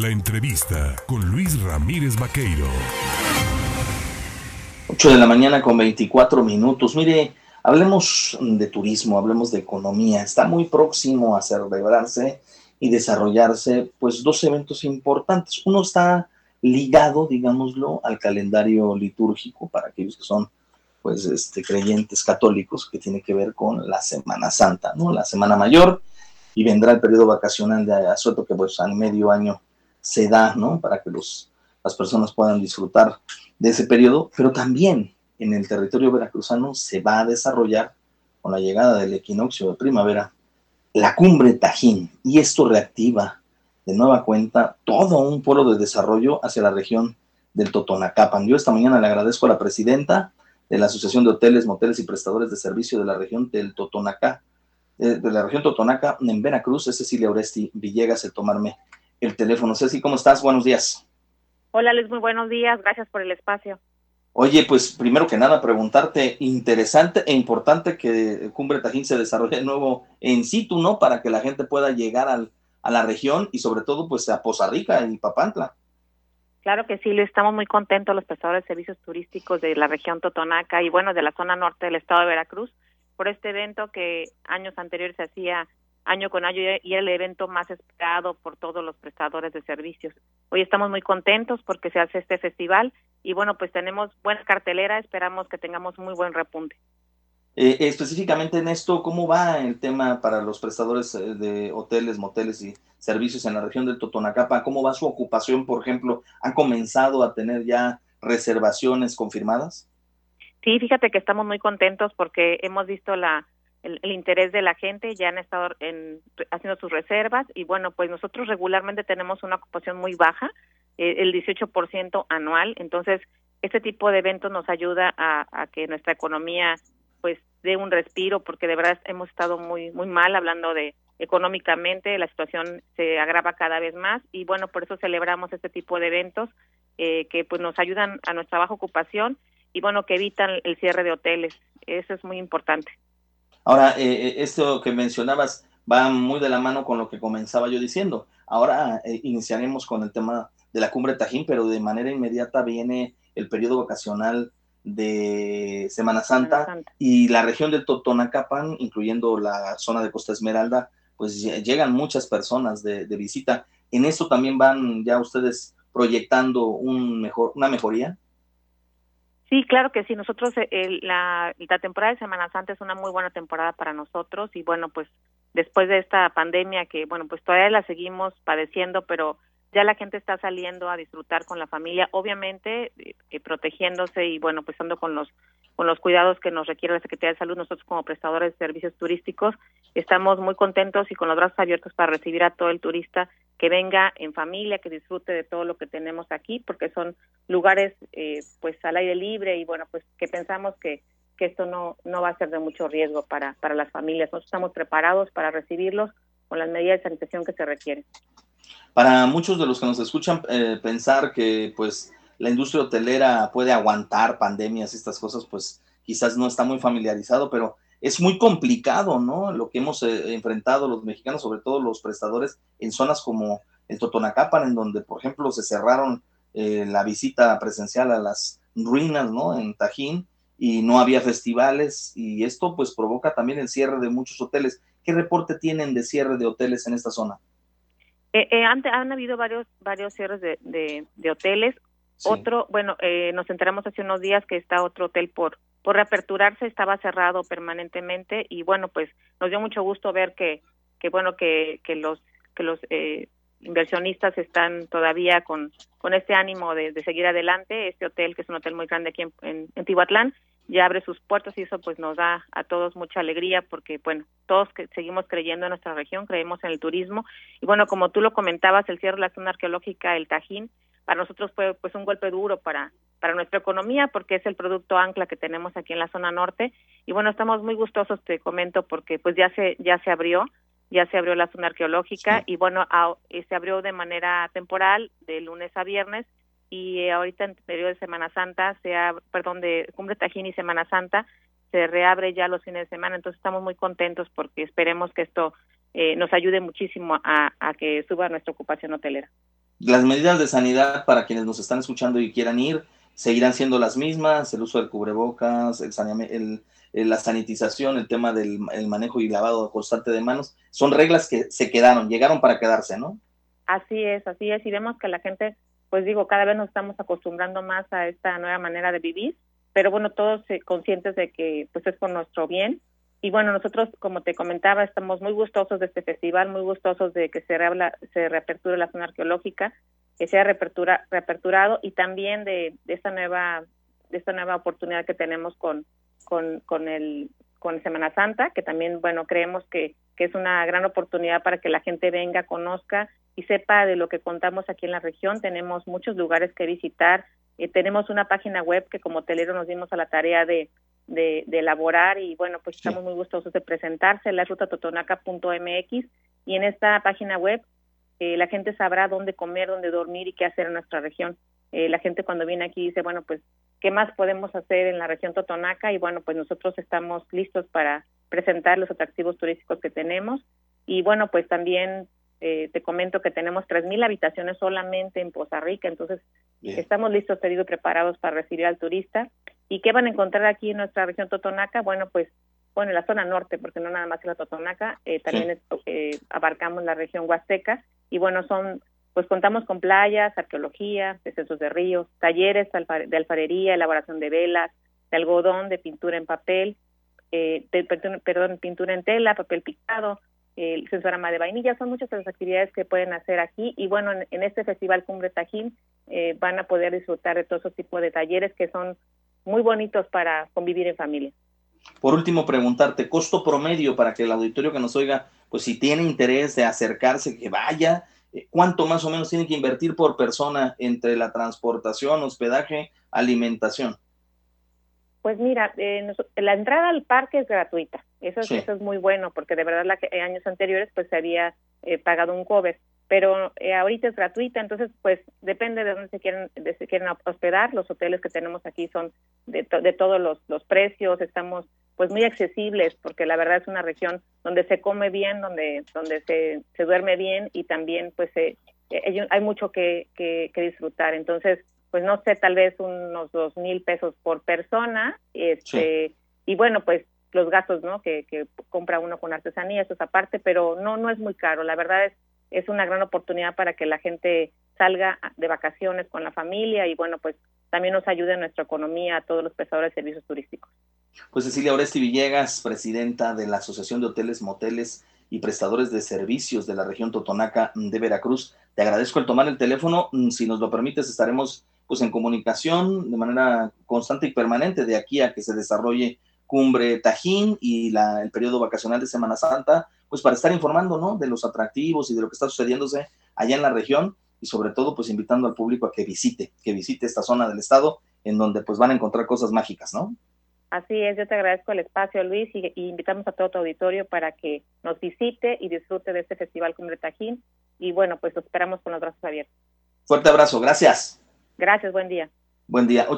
La entrevista con Luis Ramírez Vaqueiro. 8 de la mañana con 24 minutos. Mire, hablemos de turismo, hablemos de economía. Está muy próximo a celebrarse y desarrollarse pues dos eventos importantes. Uno está ligado, digámoslo, al calendario litúrgico para aquellos que son pues este creyentes católicos que tiene que ver con la Semana Santa, ¿no? La Semana Mayor y vendrá el periodo vacacional de asueto que pues al medio año se da, ¿no? Para que los, las personas puedan disfrutar de ese periodo, pero también en el territorio veracruzano se va a desarrollar con la llegada del equinoccio de primavera la cumbre Tajín y esto reactiva de nueva cuenta todo un polo de desarrollo hacia la región del Totonacapan. Yo esta mañana le agradezco a la presidenta de la Asociación de Hoteles, Moteles y Prestadores de Servicio de la región del Totonacá, eh, de la región Totonaca en Veracruz, es Cecilia Oresti Villegas, el tomarme el teléfono. Ceci, ¿cómo estás? Buenos días. Hola, Les, muy buenos días. Gracias por el espacio. Oye, pues primero que nada preguntarte, interesante e importante que Cumbre Tajín se desarrolle de nuevo en situ, ¿no? Para que la gente pueda llegar al, a la región y sobre todo pues a Poza Rica y Papantla. Claro que sí, estamos muy contentos los prestadores de servicios turísticos de la región Totonaca y bueno, de la zona norte del estado de Veracruz por este evento que años anteriores se hacía año con año y era el evento más esperado por todos los prestadores de servicios. Hoy estamos muy contentos porque se hace este festival y bueno, pues tenemos buena cartelera, esperamos que tengamos muy buen repunte. Eh, específicamente en esto, ¿cómo va el tema para los prestadores eh, de hoteles, moteles y servicios en la región del Totonacapa? ¿Cómo va su ocupación, por ejemplo? ¿Han comenzado a tener ya reservaciones confirmadas? Sí, fíjate que estamos muy contentos porque hemos visto la el, interés de la gente, ya han estado en, haciendo sus reservas y bueno, pues nosotros regularmente tenemos una ocupación muy baja, eh, el 18% anual, entonces este tipo de eventos nos ayuda a, a, que nuestra economía pues dé un respiro porque de verdad hemos estado muy muy mal hablando de económicamente la situación se agrava cada vez más y bueno por eso celebramos este tipo de eventos eh, que pues nos ayudan a nuestra baja ocupación y bueno que evitan el cierre de hoteles. Eso es muy importante Ahora, eh, eh, esto que mencionabas va muy de la mano con lo que comenzaba yo diciendo. Ahora eh, iniciaremos con el tema de la cumbre Tajín, pero de manera inmediata viene el periodo vacacional de Semana Santa, y la región del Totonacapan, incluyendo la zona de Costa Esmeralda, pues llegan muchas personas de, de visita. ¿En esto también van ya ustedes proyectando un mejor, una mejoría? Sí, claro que sí. Nosotros, eh, la, la temporada de Semana Santa es una muy buena temporada para nosotros y bueno, pues después de esta pandemia que, bueno, pues todavía la seguimos padeciendo, pero ya la gente está saliendo a disfrutar con la familia, obviamente eh, eh, protegiéndose y bueno, pues estando con los con los cuidados que nos requiere la Secretaría de Salud, nosotros como prestadores de servicios turísticos estamos muy contentos y con los brazos abiertos para recibir a todo el turista que venga en familia, que disfrute de todo lo que tenemos aquí, porque son lugares eh, pues al aire libre y bueno, pues que pensamos que que esto no no va a ser de mucho riesgo para para las familias. Nosotros estamos preparados para recibirlos con las medidas de sanitación que se requieren. Para muchos de los que nos escuchan, eh, pensar que pues la industria hotelera puede aguantar pandemias y estas cosas, pues quizás no está muy familiarizado, pero es muy complicado, ¿no? Lo que hemos eh, enfrentado los mexicanos, sobre todo los prestadores en zonas como el Totonacapan, en donde, por ejemplo, se cerraron eh, la visita presencial a las ruinas, ¿no? En Tajín, y no había festivales, y esto pues provoca también el cierre de muchos hoteles. ¿Qué reporte tienen de cierre de hoteles en esta zona? Eh, eh, han, han, habido varios varios cierres de, de, hoteles. Sí. Otro, bueno, eh, nos enteramos hace unos días que está otro hotel por por reaperturarse, estaba cerrado permanentemente y bueno, pues nos dio mucho gusto ver que que bueno que que los que los eh, inversionistas están todavía con con este ánimo de, de, seguir adelante. Este hotel que es un hotel muy grande aquí en, en, Tihuatlán ya abre sus puertas y eso pues nos da a todos mucha alegría porque bueno, todos que seguimos creyendo en nuestra región, creemos en el turismo. Y bueno, como tú lo comentabas, el cierre de la zona arqueológica El Tajín para nosotros fue pues un golpe duro para para nuestra economía porque es el producto ancla que tenemos aquí en la zona norte. Y bueno, estamos muy gustosos te comento porque pues ya se ya se abrió ya se abrió la zona arqueológica sí. y bueno, a, se abrió de manera temporal de lunes a viernes y eh, ahorita en periodo de Semana Santa, sea, perdón, de Cumbre Tajín y Semana Santa, se reabre ya los fines de semana, entonces estamos muy contentos porque esperemos que esto eh, nos ayude muchísimo a, a, que suba nuestra ocupación hotelera. Las medidas de sanidad para quienes nos están escuchando y quieran ir seguirán siendo las mismas, el uso del cubrebocas, el, la sanitización, el tema del manejo y lavado constante de manos, son reglas que se quedaron, llegaron para quedarse, ¿no? Así es, así es, y vemos que la gente, pues digo, cada vez nos estamos acostumbrando más a esta nueva manera de vivir, pero bueno, todos eh, conscientes de que pues es por nuestro bien. Y bueno, nosotros, como te comentaba, estamos muy gustosos de este festival, muy gustosos de que se, reabla, se reaperture la zona arqueológica, que sea reapertura, reaperturado y también de, de esta nueva de esta nueva oportunidad que tenemos con, con, con el con Semana Santa, que también, bueno, creemos que, que es una gran oportunidad para que la gente venga, conozca y sepa de lo que contamos aquí en la región. Tenemos muchos lugares que visitar. Eh, tenemos una página web que como telero nos dimos a la tarea de, de, elaborar y bueno, pues estamos muy gustosos de presentarse, la rutatotonaca.mx y en esta página web eh, la gente sabrá dónde comer, dónde dormir y qué hacer en nuestra región. Eh, la gente cuando viene aquí dice, bueno, pues, ¿qué más podemos hacer en la región Totonaca? Y bueno, pues nosotros estamos listos para presentar los atractivos turísticos que tenemos. Y bueno, pues también eh, te comento que tenemos 3.000 habitaciones solamente en Poza Rica, entonces estamos listos, pedidos preparados para recibir al turista. ¿Y qué van a encontrar aquí en nuestra región Totonaca? Bueno, pues bueno, en la zona norte, porque no nada más es la Totonaca, eh, también eh, abarcamos la región Huasteca, y bueno, son, pues contamos con playas, arqueología, descensos de ríos, talleres de alfarería, elaboración de velas, de algodón, de pintura en papel, eh, perdón, pintura en tela, papel picado, el sensorama de vainilla, son muchas las actividades que pueden hacer aquí. Y bueno, en, este Festival Cumbre Tajín eh, van a poder disfrutar de todos esos tipos de talleres que son muy bonitos para convivir en familia. Por último, preguntarte, costo promedio para que el auditorio que nos oiga, pues si tiene interés de acercarse, que vaya, eh, ¿cuánto más o menos tiene que invertir por persona entre la transportación, hospedaje, alimentación? Pues mira, eh, la entrada al parque es gratuita. Eso, eso es muy bueno porque de verdad la, en años anteriores pues se había eh, pagado un cover, pero eh, ahorita es gratuita, entonces pues depende de dónde se quieren, de se quieren hospedar. Los hoteles que tenemos aquí son de, de todos los, los precios, estamos pues muy accesibles porque la verdad es una región donde se come bien, donde donde se, se duerme bien y también pues se, hay mucho que, que, que disfrutar. Entonces pues no sé, tal vez unos dos mil pesos por persona, este, y bueno, pues los gastos, ¿no? Que, que compra uno con artesanía, eso es aparte, pero no, no es muy caro. La verdad es, es una gran oportunidad para que la gente salga de vacaciones con la familia y bueno, pues también nos ayude en nuestra economía a todos los prestadores de servicios turísticos. Pues Cecilia Oresti Villegas, presidenta de la Asociación de Hoteles, Moteles y Prestadores de Servicios de la región Totonaca de Veracruz, te agradezco el tomar el teléfono. Si nos lo permites, estaremos pues en comunicación de manera constante y permanente de aquí a que se desarrolle Cumbre Tajín y la, el periodo vacacional de Semana Santa, pues para estar informando, ¿no? De los atractivos y de lo que está sucediéndose allá en la región y sobre todo pues invitando al público a que visite, que visite esta zona del estado en donde pues van a encontrar cosas mágicas, ¿no? Así es, yo te agradezco el espacio, Luis, y, y, invitamos a todo tu auditorio para que nos visite y disfrute de este Festival Cumbre Tajín. Y bueno, pues lo esperamos con los brazos abiertos. Fuerte abrazo, gracias. Gracias, buen día. Buen día.